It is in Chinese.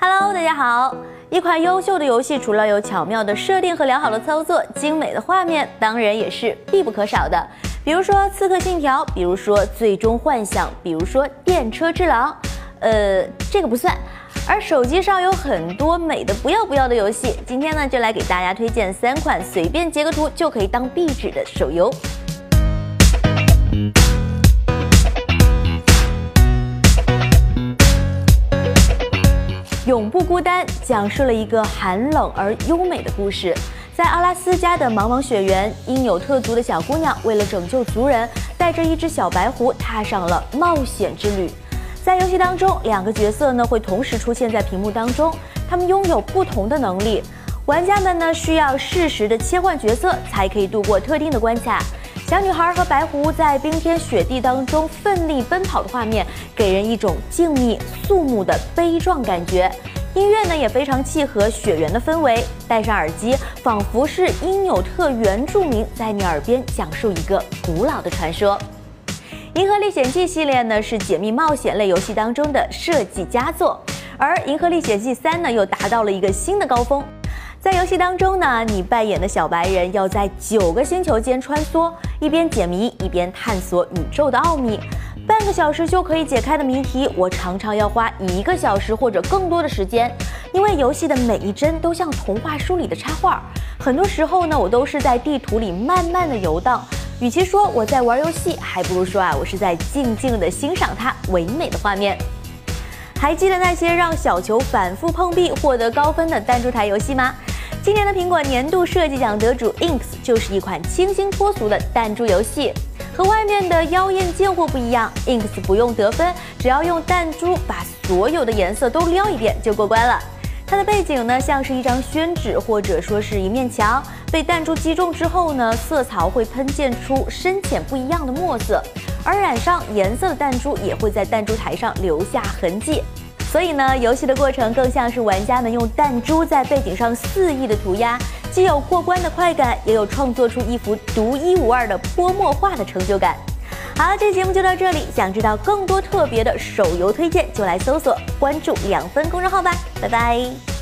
Hello，大家好。一款优秀的游戏，除了有巧妙的设定和良好的操作，精美的画面当然也是必不可少的。比如说《刺客信条》，比如说《最终幻想》，比如说《电车之狼》。呃，这个不算。而手机上有很多美的不要不要的游戏，今天呢就来给大家推荐三款随便截个图就可以当壁纸的手游。永不孤单讲述了一个寒冷而优美的故事。在阿拉斯加的茫茫雪原，因纽特族的小姑娘为了拯救族人，带着一只小白狐踏上了冒险之旅。在游戏当中，两个角色呢会同时出现在屏幕当中，他们拥有不同的能力。玩家们呢需要适时的切换角色，才可以度过特定的关卡。小女孩和白狐在冰天雪地当中奋力奔跑的画面，给人一种静谧肃穆的悲壮感觉。音乐呢也非常契合雪原的氛围，戴上耳机，仿佛是因纽特原住民在你耳边讲述一个古老的传说。《银河历险记》系列呢是解密冒险类游戏当中的设计佳作，而《银河历险记三》呢又达到了一个新的高峰。在游戏当中呢，你扮演的小白人要在九个星球间穿梭，一边解谜一边探索宇宙的奥秘。半个小时就可以解开的谜题，我常常要花一个小时或者更多的时间，因为游戏的每一帧都像童话书里的插画。很多时候呢，我都是在地图里慢慢的游荡。与其说我在玩游戏，还不如说啊，我是在静静的欣赏它唯美的画面。还记得那些让小球反复碰壁获得高分的弹珠台游戏吗？今年的苹果年度设计奖得主 Inks 就是一款清新脱俗的弹珠游戏。和外面的妖艳贱货不一样，Inks 不用得分，只要用弹珠把所有的颜色都撩一遍就过关了。它的背景呢，像是一张宣纸或者说是一面墙，被弹珠击中之后呢，色槽会喷溅出深浅不一样的墨色，而染上颜色的弹珠也会在弹珠台上留下痕迹。所以呢，游戏的过程更像是玩家们用弹珠在背景上肆意的涂鸦，既有过关的快感，也有创作出一幅独一无二的泼墨画的成就感。好，这期节目就到这里。想知道更多特别的手游推荐，就来搜索关注两分公众号吧。拜拜。